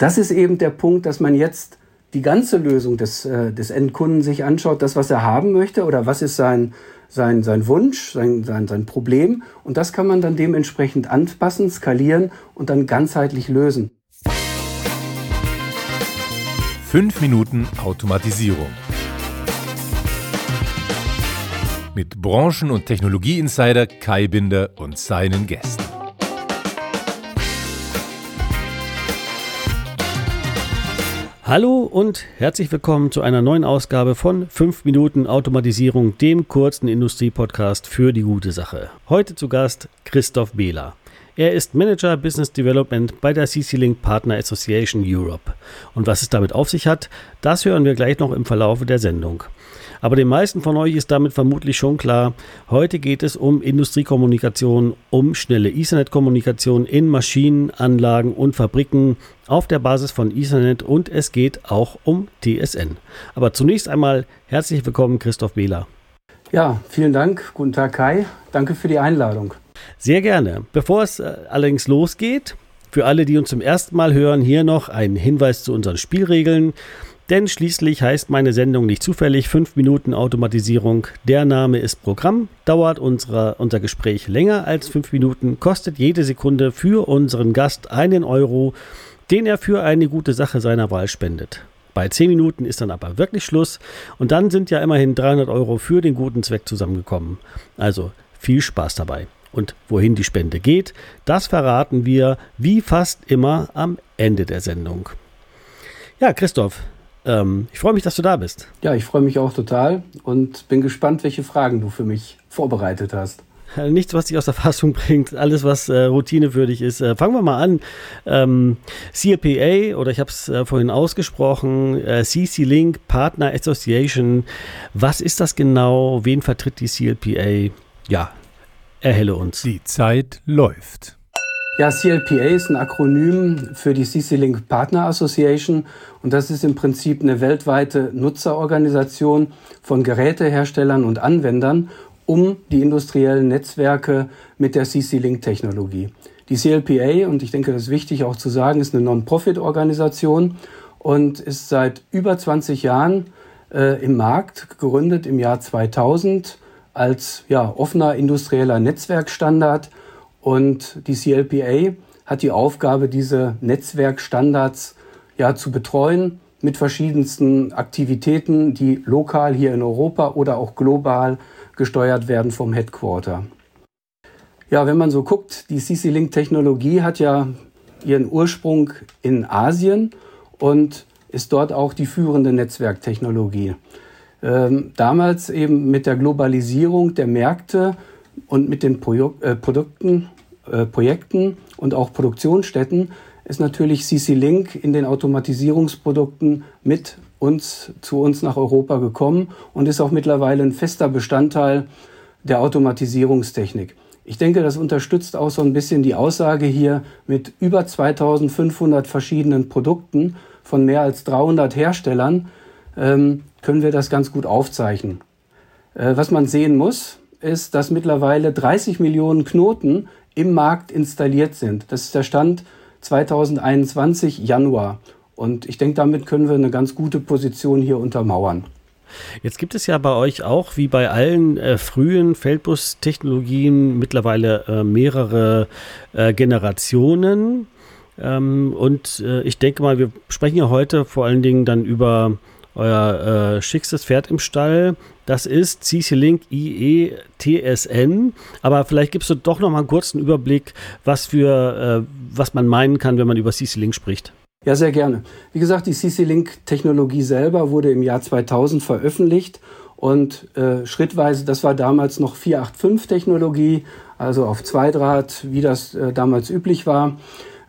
Das ist eben der Punkt, dass man jetzt die ganze Lösung des, äh, des Endkunden sich anschaut, das, was er haben möchte oder was ist sein, sein, sein Wunsch, sein, sein, sein Problem. Und das kann man dann dementsprechend anpassen, skalieren und dann ganzheitlich lösen. Fünf Minuten Automatisierung. Mit Branchen- und Technologieinsider Kai Binder und seinen Gästen. Hallo und herzlich willkommen zu einer neuen Ausgabe von 5 Minuten Automatisierung, dem kurzen Industriepodcast für die gute Sache. Heute zu Gast Christoph Behler. Er ist Manager Business Development bei der CC-Link Partner Association Europe. Und was es damit auf sich hat, das hören wir gleich noch im Verlauf der Sendung. Aber den meisten von euch ist damit vermutlich schon klar, heute geht es um Industriekommunikation, um schnelle Ethernet-Kommunikation in Maschinen, Anlagen und Fabriken auf der Basis von Ethernet und es geht auch um TSN. Aber zunächst einmal herzlich willkommen, Christoph Behler. Ja, vielen Dank. Guten Tag, Kai. Danke für die Einladung. Sehr gerne. Bevor es äh, allerdings losgeht, für alle, die uns zum ersten Mal hören, hier noch ein Hinweis zu unseren Spielregeln. Denn schließlich heißt meine Sendung nicht zufällig 5 Minuten Automatisierung. Der Name ist Programm, dauert unsere, unser Gespräch länger als 5 Minuten, kostet jede Sekunde für unseren Gast einen Euro, den er für eine gute Sache seiner Wahl spendet. Bei 10 Minuten ist dann aber wirklich Schluss und dann sind ja immerhin 300 Euro für den guten Zweck zusammengekommen. Also viel Spaß dabei. Und wohin die Spende geht, das verraten wir wie fast immer am Ende der Sendung. Ja, Christoph, ähm, ich freue mich, dass du da bist. Ja, ich freue mich auch total und bin gespannt, welche Fragen du für mich vorbereitet hast. Äh, nichts, was dich aus der Fassung bringt, alles, was äh, routinewürdig ist. Äh, fangen wir mal an. Ähm, CLPA, oder ich habe es äh, vorhin ausgesprochen, äh, CC Link Partner Association. Was ist das genau? Wen vertritt die CLPA? Ja, erhelle uns. Die Zeit läuft. Ja, CLPA ist ein Akronym für die CC-Link Partner Association und das ist im Prinzip eine weltweite Nutzerorganisation von Geräteherstellern und Anwendern um die industriellen Netzwerke mit der CC-Link-Technologie. Die CLPA, und ich denke, das ist wichtig auch zu sagen, ist eine Non-Profit-Organisation und ist seit über 20 Jahren äh, im Markt, gegründet im Jahr 2000 als ja, offener industrieller Netzwerkstandard und die CLPA hat die Aufgabe, diese Netzwerkstandards ja zu betreuen mit verschiedensten Aktivitäten, die lokal hier in Europa oder auch global gesteuert werden vom Headquarter. Ja, wenn man so guckt, die CC-Link-Technologie hat ja ihren Ursprung in Asien und ist dort auch die führende Netzwerktechnologie. Ähm, damals eben mit der Globalisierung der Märkte und mit den Pro äh, Produkten, äh, Projekten und auch Produktionsstätten ist natürlich CC Link in den Automatisierungsprodukten mit uns zu uns nach Europa gekommen und ist auch mittlerweile ein fester Bestandteil der Automatisierungstechnik. Ich denke, das unterstützt auch so ein bisschen die Aussage hier mit über 2500 verschiedenen Produkten von mehr als 300 Herstellern ähm, können wir das ganz gut aufzeichnen. Äh, was man sehen muss, ist, dass mittlerweile 30 Millionen Knoten im Markt installiert sind. Das ist der Stand 2021 Januar. Und ich denke, damit können wir eine ganz gute Position hier untermauern. Jetzt gibt es ja bei euch auch, wie bei allen äh, frühen Feldbus-Technologien, mittlerweile äh, mehrere äh, Generationen. Ähm, und äh, ich denke mal, wir sprechen ja heute vor allen Dingen dann über euer äh, schickstes Pferd im Stall. Das ist CC-Link IE TSN. Aber vielleicht gibst du doch noch mal einen kurzen Überblick, was, für, äh, was man meinen kann, wenn man über CC-Link spricht. Ja, sehr gerne. Wie gesagt, die CC-Link-Technologie selber wurde im Jahr 2000 veröffentlicht und äh, schrittweise, das war damals noch 485-Technologie, also auf Zweidraht, wie das äh, damals üblich war.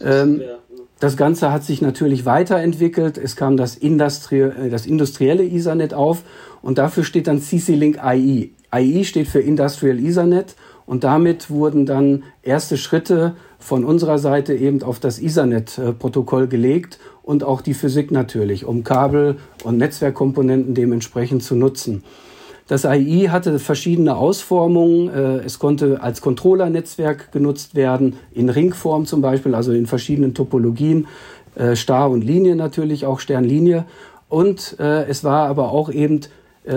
Ähm, ja das Ganze hat sich natürlich weiterentwickelt. Es kam das, Industrie, äh, das industrielle Ethernet auf und dafür steht dann CC-Link IE. IE steht für Industrial Ethernet und damit wurden dann erste Schritte von unserer Seite eben auf das Ethernet-Protokoll gelegt und auch die Physik natürlich, um Kabel und Netzwerkkomponenten dementsprechend zu nutzen. Das AI hatte verschiedene Ausformungen. Äh, es konnte als Controller-Netzwerk genutzt werden, in Ringform zum Beispiel, also in verschiedenen Topologien. äh, Star und Linie natürlich, auch Sternlinie. Und äh, es war aber auch eben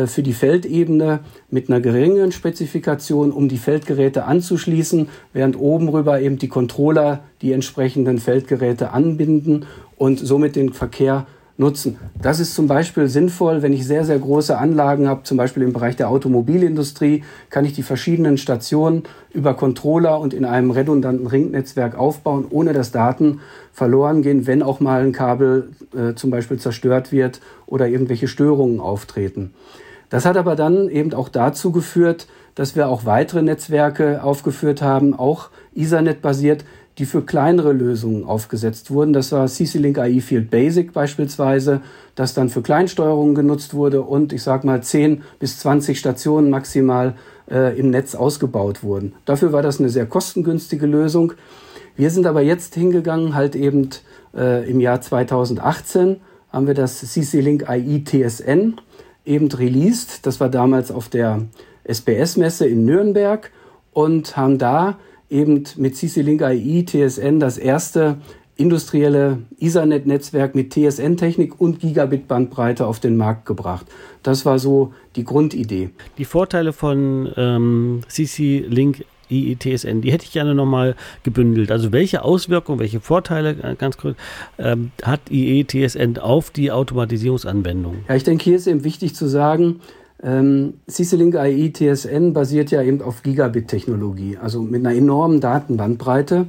für die Feldebene mit einer geringeren Spezifikation, um die Feldgeräte anzuschließen, während oben rüber eben die Controller die entsprechenden Feldgeräte anbinden und somit den Verkehr nutzen. Das ist zum Beispiel sinnvoll, wenn ich sehr, sehr große Anlagen habe, zum Beispiel im Bereich der Automobilindustrie, kann ich die verschiedenen Stationen über Controller und in einem redundanten Ringnetzwerk aufbauen, ohne dass Daten verloren gehen, wenn auch mal ein Kabel äh, zum Beispiel zerstört wird oder irgendwelche Störungen auftreten. Das hat aber dann eben auch dazu geführt, dass wir auch weitere Netzwerke aufgeführt haben, auch Ethernet-basiert, die für kleinere Lösungen aufgesetzt wurden. Das war CC-Link AI Field Basic beispielsweise, das dann für Kleinsteuerungen genutzt wurde und ich sage mal 10 bis 20 Stationen maximal äh, im Netz ausgebaut wurden. Dafür war das eine sehr kostengünstige Lösung. Wir sind aber jetzt hingegangen, halt eben äh, im Jahr 2018 haben wir das CC-Link AI TSN eben released. Das war damals auf der SPS-Messe in Nürnberg und haben da eben mit CC-Link AI TSN das erste industrielle Ethernet-Netzwerk mit TSN-Technik und Gigabit-Bandbreite auf den Markt gebracht. Das war so die Grundidee. Die Vorteile von ähm, CC-Link IETSN, die hätte ich gerne nochmal gebündelt. Also welche Auswirkungen, welche Vorteile, äh, ganz kurz, ähm, hat IETSN auf die Automatisierungsanwendung? Ja, ich denke, hier ist eben wichtig zu sagen, ähm, CC-Link TSN basiert ja eben auf Gigabit-Technologie, also mit einer enormen Datenbandbreite.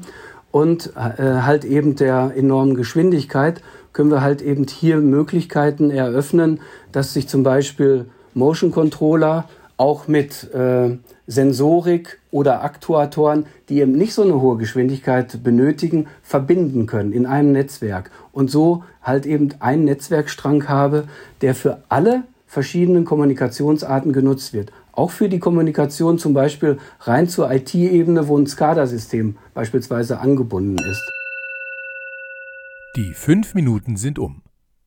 Und äh, halt eben der enormen Geschwindigkeit können wir halt eben hier Möglichkeiten eröffnen, dass sich zum Beispiel Motion Controller auch mit äh, Sensorik oder Aktuatoren, die eben nicht so eine hohe Geschwindigkeit benötigen, verbinden können in einem Netzwerk. Und so halt eben einen Netzwerkstrang habe, der für alle verschiedenen Kommunikationsarten genutzt wird. Auch für die Kommunikation zum Beispiel rein zur IT-Ebene, wo ein SCADA-System beispielsweise angebunden ist. Die fünf Minuten sind um.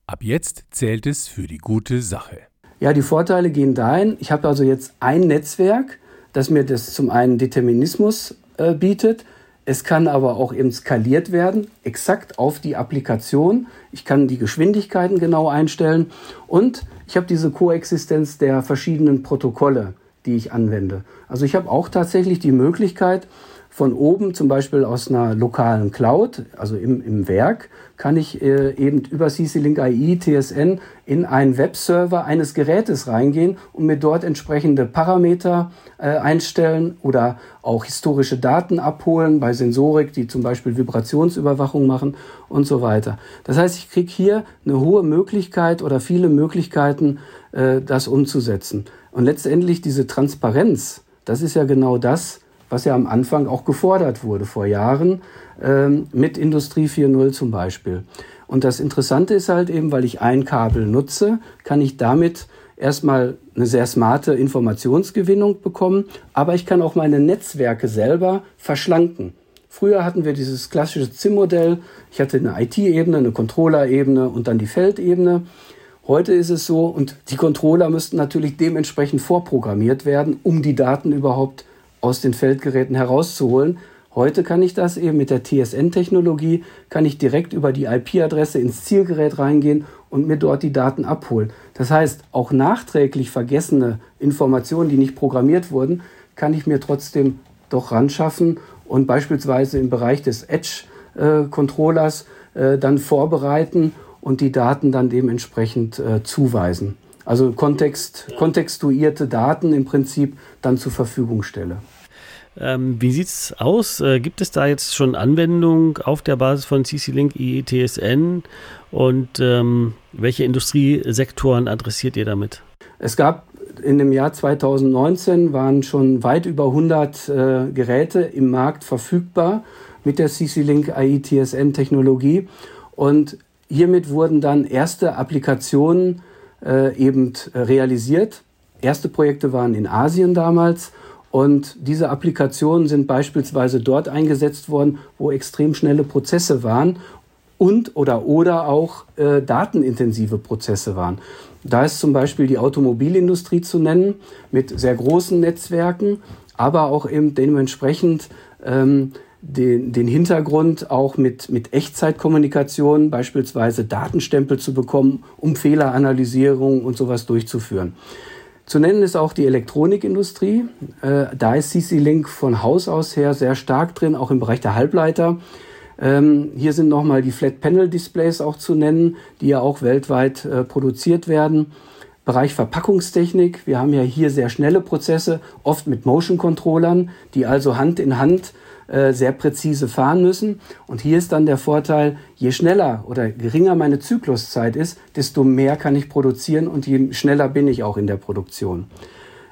Ab jetzt zählt es für die gute Sache. Ja, die Vorteile gehen dahin. Ich habe also jetzt ein Netzwerk, das mir das zum einen Determinismus äh, bietet. Es kann aber auch eben skaliert werden, exakt auf die Applikation. Ich kann die Geschwindigkeiten genau einstellen und ich habe diese Koexistenz der verschiedenen Protokolle, die ich anwende. Also ich habe auch tatsächlich die Möglichkeit, von oben, zum Beispiel aus einer lokalen Cloud, also im, im Werk, kann ich äh, eben über CC-Link AI TSN in einen Webserver eines Gerätes reingehen und mir dort entsprechende Parameter äh, einstellen oder auch historische Daten abholen bei Sensorik, die zum Beispiel Vibrationsüberwachung machen und so weiter. Das heißt, ich kriege hier eine hohe Möglichkeit oder viele Möglichkeiten, äh, das umzusetzen. Und letztendlich diese Transparenz, das ist ja genau das, was ja am Anfang auch gefordert wurde vor Jahren ähm, mit Industrie 4.0 zum Beispiel. Und das Interessante ist halt eben, weil ich ein Kabel nutze, kann ich damit erstmal eine sehr smarte Informationsgewinnung bekommen, aber ich kann auch meine Netzwerke selber verschlanken. Früher hatten wir dieses klassische ZIM-Modell. Ich hatte eine IT-Ebene, eine Controller-Ebene und dann die Feldebene. Heute ist es so, und die Controller müssten natürlich dementsprechend vorprogrammiert werden, um die Daten überhaupt aus den Feldgeräten herauszuholen. Heute kann ich das eben mit der TSN-Technologie, kann ich direkt über die IP-Adresse ins Zielgerät reingehen und mir dort die Daten abholen. Das heißt, auch nachträglich vergessene Informationen, die nicht programmiert wurden, kann ich mir trotzdem doch ranschaffen und beispielsweise im Bereich des Edge-Controllers äh, dann vorbereiten und die Daten dann dementsprechend äh, zuweisen. Also Kontext, kontextuierte Daten im Prinzip dann zur Verfügung stelle. Ähm, wie sieht es aus? Äh, gibt es da jetzt schon Anwendung auf der Basis von CC-Link IETSN und ähm, welche Industriesektoren adressiert ihr damit? Es gab in dem Jahr 2019 waren schon weit über 100 äh, Geräte im Markt verfügbar mit der CC-Link IETSN-Technologie und hiermit wurden dann erste Applikationen äh, eben realisiert. Erste Projekte waren in Asien damals und diese Applikationen sind beispielsweise dort eingesetzt worden, wo extrem schnelle Prozesse waren und oder oder auch äh, datenintensive Prozesse waren. Da ist zum Beispiel die Automobilindustrie zu nennen mit sehr großen Netzwerken, aber auch eben dementsprechend ähm, den, den Hintergrund auch mit, mit Echtzeitkommunikation, beispielsweise Datenstempel zu bekommen, um Fehleranalysierung und sowas durchzuführen. Zu nennen ist auch die Elektronikindustrie. Äh, da ist CC-Link von Haus aus her sehr stark drin, auch im Bereich der Halbleiter. Ähm, hier sind nochmal die Flat-Panel-Displays auch zu nennen, die ja auch weltweit äh, produziert werden. Bereich Verpackungstechnik. Wir haben ja hier sehr schnelle Prozesse, oft mit Motion-Controllern, die also Hand in Hand äh, sehr präzise fahren müssen. Und hier ist dann der Vorteil, je schneller oder geringer meine Zykluszeit ist, desto mehr kann ich produzieren und je schneller bin ich auch in der Produktion.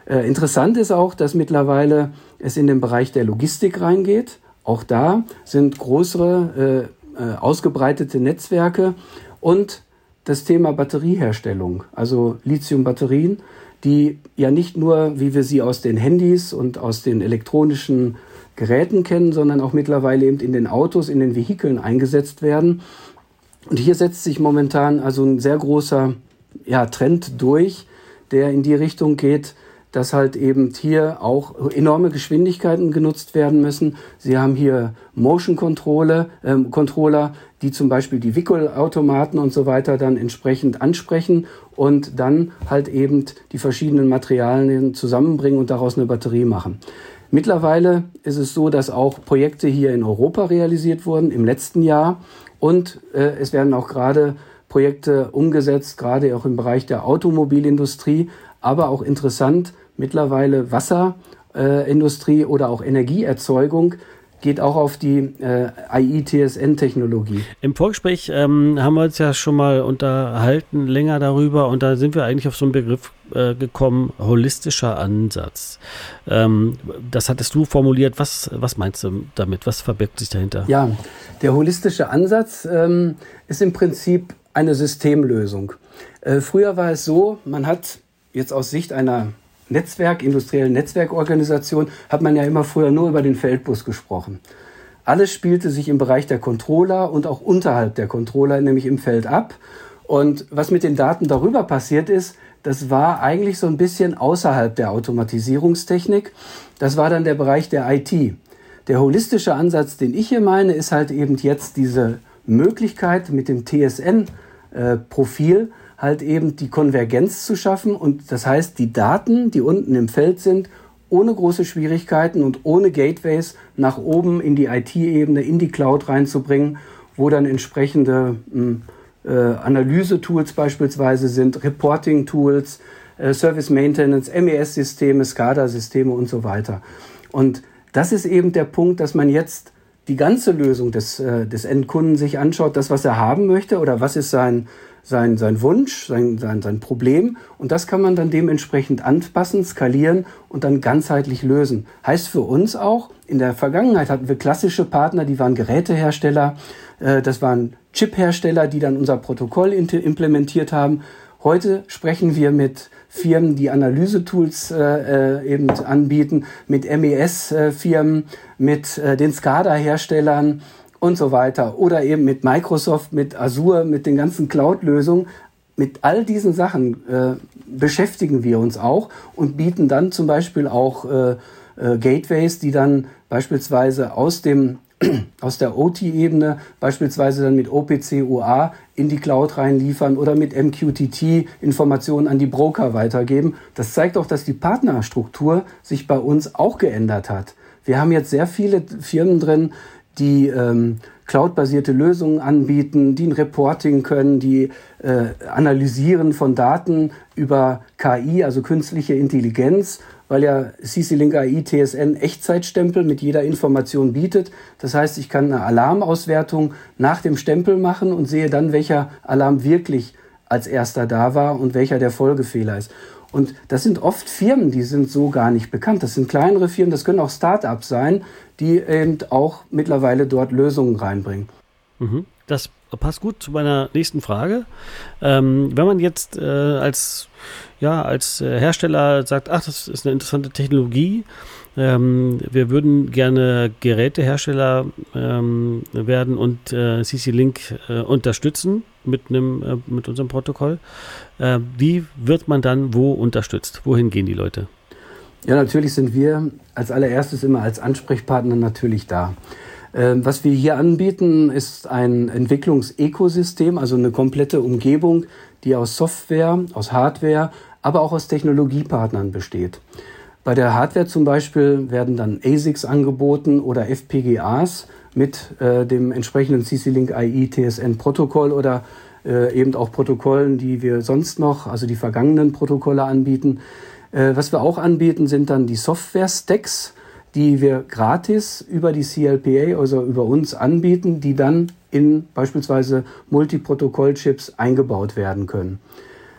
Äh, interessant ist auch, dass mittlerweile es in den Bereich der Logistik reingeht. Auch da sind größere, äh, äh ausgebreitete Netzwerke und das Thema Batterieherstellung, also Lithium-Batterien, die ja nicht nur, wie wir sie aus den Handys und aus den elektronischen Geräten kennen, sondern auch mittlerweile eben in den Autos, in den Vehikeln eingesetzt werden. Und hier setzt sich momentan also ein sehr großer ja, Trend durch, der in die Richtung geht, dass halt eben hier auch enorme Geschwindigkeiten genutzt werden müssen. Sie haben hier Motion Controller, äh, Controller, die zum Beispiel die Wickelautomaten und so weiter dann entsprechend ansprechen und dann halt eben die verschiedenen Materialien zusammenbringen und daraus eine Batterie machen. Mittlerweile ist es so, dass auch Projekte hier in Europa realisiert wurden im letzten Jahr. Und äh, es werden auch gerade Projekte umgesetzt, gerade auch im Bereich der Automobilindustrie, aber auch interessant mittlerweile Wasserindustrie äh, oder auch Energieerzeugung geht auch auf die äh, AI-TSN-Technologie. Im Vorgespräch ähm, haben wir uns ja schon mal unterhalten, länger darüber, und da sind wir eigentlich auf so einen Begriff äh, gekommen, holistischer Ansatz. Ähm, das hattest du formuliert. Was, was meinst du damit? Was verbirgt sich dahinter? Ja, der holistische Ansatz ähm, ist im Prinzip eine Systemlösung. Äh, früher war es so, man hat jetzt aus Sicht einer Netzwerk, industriellen Netzwerkorganisation, hat man ja immer früher nur über den Feldbus gesprochen. Alles spielte sich im Bereich der Controller und auch unterhalb der Controller, nämlich im Feld ab. Und was mit den Daten darüber passiert ist, das war eigentlich so ein bisschen außerhalb der Automatisierungstechnik. Das war dann der Bereich der IT. Der holistische Ansatz, den ich hier meine, ist halt eben jetzt diese Möglichkeit mit dem TSN-Profil, äh, halt eben die Konvergenz zu schaffen und das heißt, die Daten, die unten im Feld sind, ohne große Schwierigkeiten und ohne Gateways nach oben in die IT-Ebene, in die Cloud reinzubringen, wo dann entsprechende hm, äh, Analyse-Tools beispielsweise sind, Reporting-Tools, äh, Service Maintenance, MES-Systeme, SCADA-Systeme und so weiter. Und das ist eben der Punkt, dass man jetzt die ganze Lösung des, äh, des Endkunden sich anschaut, das, was er haben möchte oder was ist sein, sein, sein Wunsch, sein, sein, sein Problem und das kann man dann dementsprechend anpassen, skalieren und dann ganzheitlich lösen. Heißt für uns auch, in der Vergangenheit hatten wir klassische Partner, die waren Gerätehersteller, das waren Chiphersteller, die dann unser Protokoll implementiert haben. Heute sprechen wir mit Firmen, die Analysetools äh, äh, eben anbieten, mit MES-Firmen, mit äh, den SCADA-Herstellern, und so weiter. Oder eben mit Microsoft, mit Azure, mit den ganzen Cloud-Lösungen. Mit all diesen Sachen äh, beschäftigen wir uns auch und bieten dann zum Beispiel auch äh, äh, Gateways, die dann beispielsweise aus dem aus der OT-Ebene beispielsweise dann mit OPC UA in die Cloud reinliefern oder mit MQTT Informationen an die Broker weitergeben. Das zeigt auch, dass die Partnerstruktur sich bei uns auch geändert hat. Wir haben jetzt sehr viele Firmen drin, die ähm, cloud-basierte Lösungen anbieten, die ein Reporting können, die äh, analysieren von Daten über KI, also künstliche Intelligenz, weil ja CC-Link AI TSN Echtzeitstempel mit jeder Information bietet. Das heißt, ich kann eine Alarmauswertung nach dem Stempel machen und sehe dann, welcher Alarm wirklich als erster da war und welcher der Folgefehler ist. Und das sind oft Firmen, die sind so gar nicht bekannt. Das sind kleinere Firmen, das können auch Start-ups sein, die eben auch mittlerweile dort Lösungen reinbringen. Mhm. Das passt gut zu meiner nächsten Frage. Ähm, wenn man jetzt äh, als, ja, als äh, Hersteller sagt, ach, das ist eine interessante Technologie, ähm, wir würden gerne Gerätehersteller ähm, werden und äh, CC-Link äh, unterstützen mit, einem, äh, mit unserem Protokoll. Äh, wie wird man dann wo unterstützt? Wohin gehen die Leute? Ja, natürlich sind wir als allererstes immer als Ansprechpartner natürlich da. Ähm, was wir hier anbieten, ist ein Entwicklungsökosystem, also eine komplette Umgebung, die aus Software, aus Hardware, aber auch aus Technologiepartnern besteht. Bei der Hardware zum Beispiel werden dann ASICs angeboten oder FPGAs mit äh, dem entsprechenden CC-Link AI TSN Protokoll oder äh, eben auch Protokollen, die wir sonst noch, also die vergangenen Protokolle anbieten. Äh, was wir auch anbieten, sind dann die Software-Stacks, die wir gratis über die CLPA, also über uns anbieten, die dann in beispielsweise Multiprotokoll-Chips eingebaut werden können.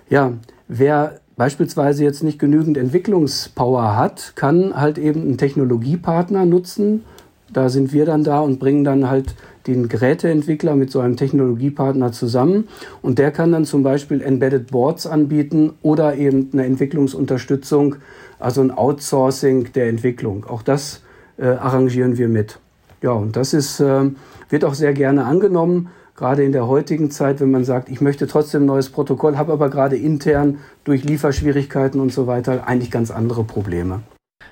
Ja, wer beispielsweise jetzt nicht genügend Entwicklungspower hat, kann halt eben einen Technologiepartner nutzen. Da sind wir dann da und bringen dann halt den Geräteentwickler mit so einem Technologiepartner zusammen und der kann dann zum Beispiel Embedded Boards anbieten oder eben eine Entwicklungsunterstützung, also ein Outsourcing der Entwicklung. Auch das äh, arrangieren wir mit. Ja, und das ist, äh, wird auch sehr gerne angenommen, gerade in der heutigen Zeit, wenn man sagt, ich möchte trotzdem ein neues Protokoll, habe aber gerade intern durch Lieferschwierigkeiten und so weiter eigentlich ganz andere Probleme.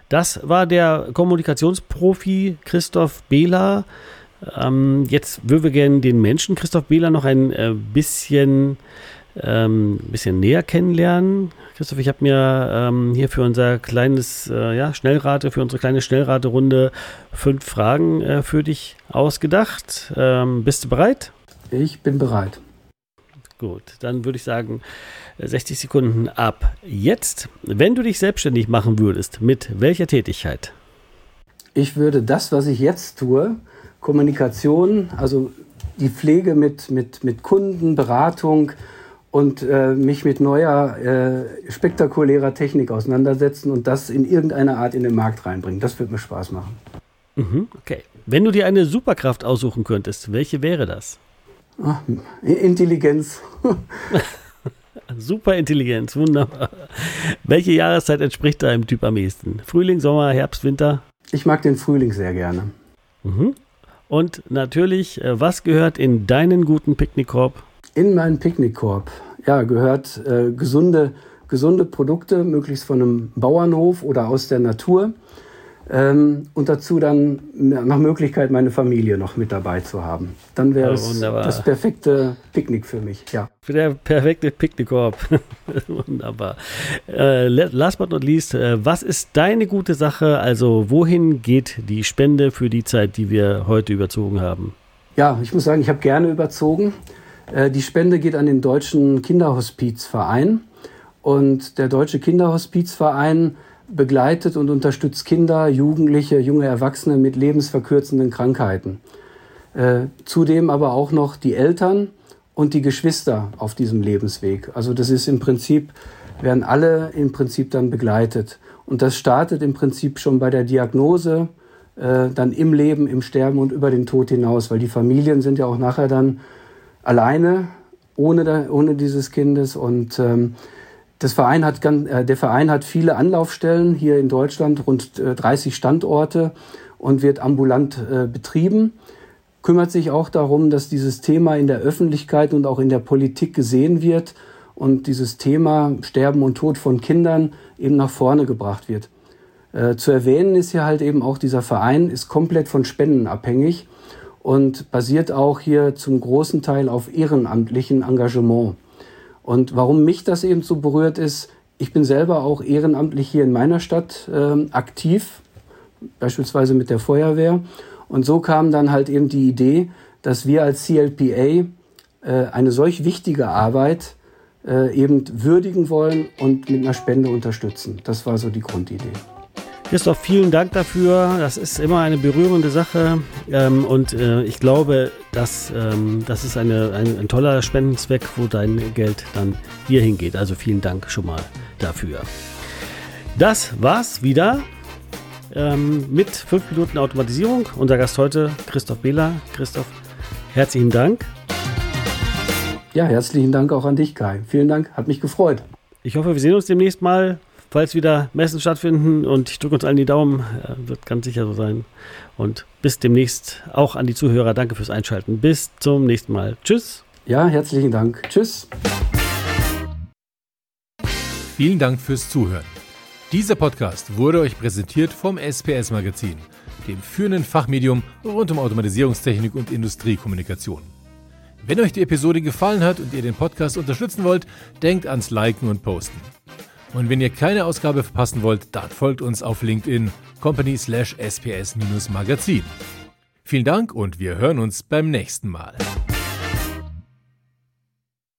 Das war der Kommunikationsprofi Christoph Behler. Ähm, jetzt würden wir gerne den Menschen Christoph Behler noch ein äh, bisschen ähm, bisschen näher kennenlernen. Christoph, ich habe mir ähm, hier für unser kleines äh, ja, Schnellrate, für unsere kleine Schnellraterunde fünf Fragen äh, für dich ausgedacht. Ähm, bist du bereit? Ich bin bereit. Gut, dann würde ich sagen 60 Sekunden ab jetzt. Wenn du dich selbstständig machen würdest, mit welcher Tätigkeit? Ich würde das, was ich jetzt tue, Kommunikation, also die Pflege mit, mit, mit Kunden, Beratung, und äh, mich mit neuer, äh, spektakulärer Technik auseinandersetzen und das in irgendeiner Art in den Markt reinbringen. Das wird mir Spaß machen. Mhm, okay. Wenn du dir eine Superkraft aussuchen könntest, welche wäre das? Ach, Intelligenz. Superintelligenz, wunderbar. Welche Jahreszeit entspricht deinem Typ am ehesten? Frühling, Sommer, Herbst, Winter? Ich mag den Frühling sehr gerne. Mhm. Und natürlich, äh, was gehört in deinen guten Picknickkorb? In meinen Picknickkorb ja, gehört äh, gesunde, gesunde Produkte, möglichst von einem Bauernhof oder aus der Natur. Ähm, und dazu dann nach Möglichkeit meine Familie noch mit dabei zu haben. Dann wäre es das perfekte Picknick für mich, ja. Für der perfekte Picknickkorb. wunderbar. Äh, last but not least, äh, was ist deine gute Sache? Also wohin geht die Spende für die Zeit, die wir heute überzogen haben? Ja, ich muss sagen, ich habe gerne überzogen. Äh, die Spende geht an den Deutschen Kinderhospizverein. Und der Deutsche Kinderhospizverein begleitet und unterstützt Kinder, Jugendliche, junge Erwachsene mit lebensverkürzenden Krankheiten. Äh, zudem aber auch noch die Eltern und die Geschwister auf diesem Lebensweg. Also das ist im Prinzip, werden alle im Prinzip dann begleitet. Und das startet im Prinzip schon bei der Diagnose, äh, dann im Leben, im Sterben und über den Tod hinaus, weil die Familien sind ja auch nachher dann alleine, ohne, ohne dieses Kindes. Und ähm, das Verein hat, äh, der Verein hat viele Anlaufstellen hier in Deutschland, rund äh, 30 Standorte und wird ambulant äh, betrieben. Kümmert sich auch darum, dass dieses Thema in der Öffentlichkeit und auch in der Politik gesehen wird und dieses Thema Sterben und Tod von Kindern eben nach vorne gebracht wird. Äh, zu erwähnen ist hier halt eben auch, dieser Verein ist komplett von Spenden abhängig und basiert auch hier zum großen Teil auf ehrenamtlichen Engagement. Und warum mich das eben so berührt ist, ich bin selber auch ehrenamtlich hier in meiner Stadt äh, aktiv, beispielsweise mit der Feuerwehr. Und so kam dann halt eben die Idee, dass wir als CLPA äh, eine solch wichtige Arbeit äh, eben würdigen wollen und mit einer Spende unterstützen. Das war so die Grundidee. Christoph, vielen Dank dafür. Das ist immer eine berührende Sache. Ähm, und äh, ich glaube, dass ähm, das ist eine, ein, ein, toller Spendenzweck, wo dein Geld dann hier hingeht. Also vielen Dank schon mal dafür. Das war's wieder ähm, mit 5 Minuten Automatisierung. Unser Gast heute, Christoph Behler. Christoph, herzlichen Dank. Ja, herzlichen Dank auch an dich, Kai. Vielen Dank, hat mich gefreut. Ich hoffe, wir sehen uns demnächst mal falls wieder Messen stattfinden und ich drücke uns allen die Daumen, äh, wird ganz sicher so sein. Und bis demnächst auch an die Zuhörer. Danke fürs Einschalten. Bis zum nächsten Mal. Tschüss. Ja, herzlichen Dank. Tschüss. Vielen Dank fürs Zuhören. Dieser Podcast wurde euch präsentiert vom SPS Magazin, dem führenden Fachmedium rund um Automatisierungstechnik und Industriekommunikation. Wenn euch die Episode gefallen hat und ihr den Podcast unterstützen wollt, denkt ans Liken und Posten. Und wenn ihr keine Ausgabe verpassen wollt, dann folgt uns auf LinkedIn company slash sps-magazin. Vielen Dank und wir hören uns beim nächsten Mal.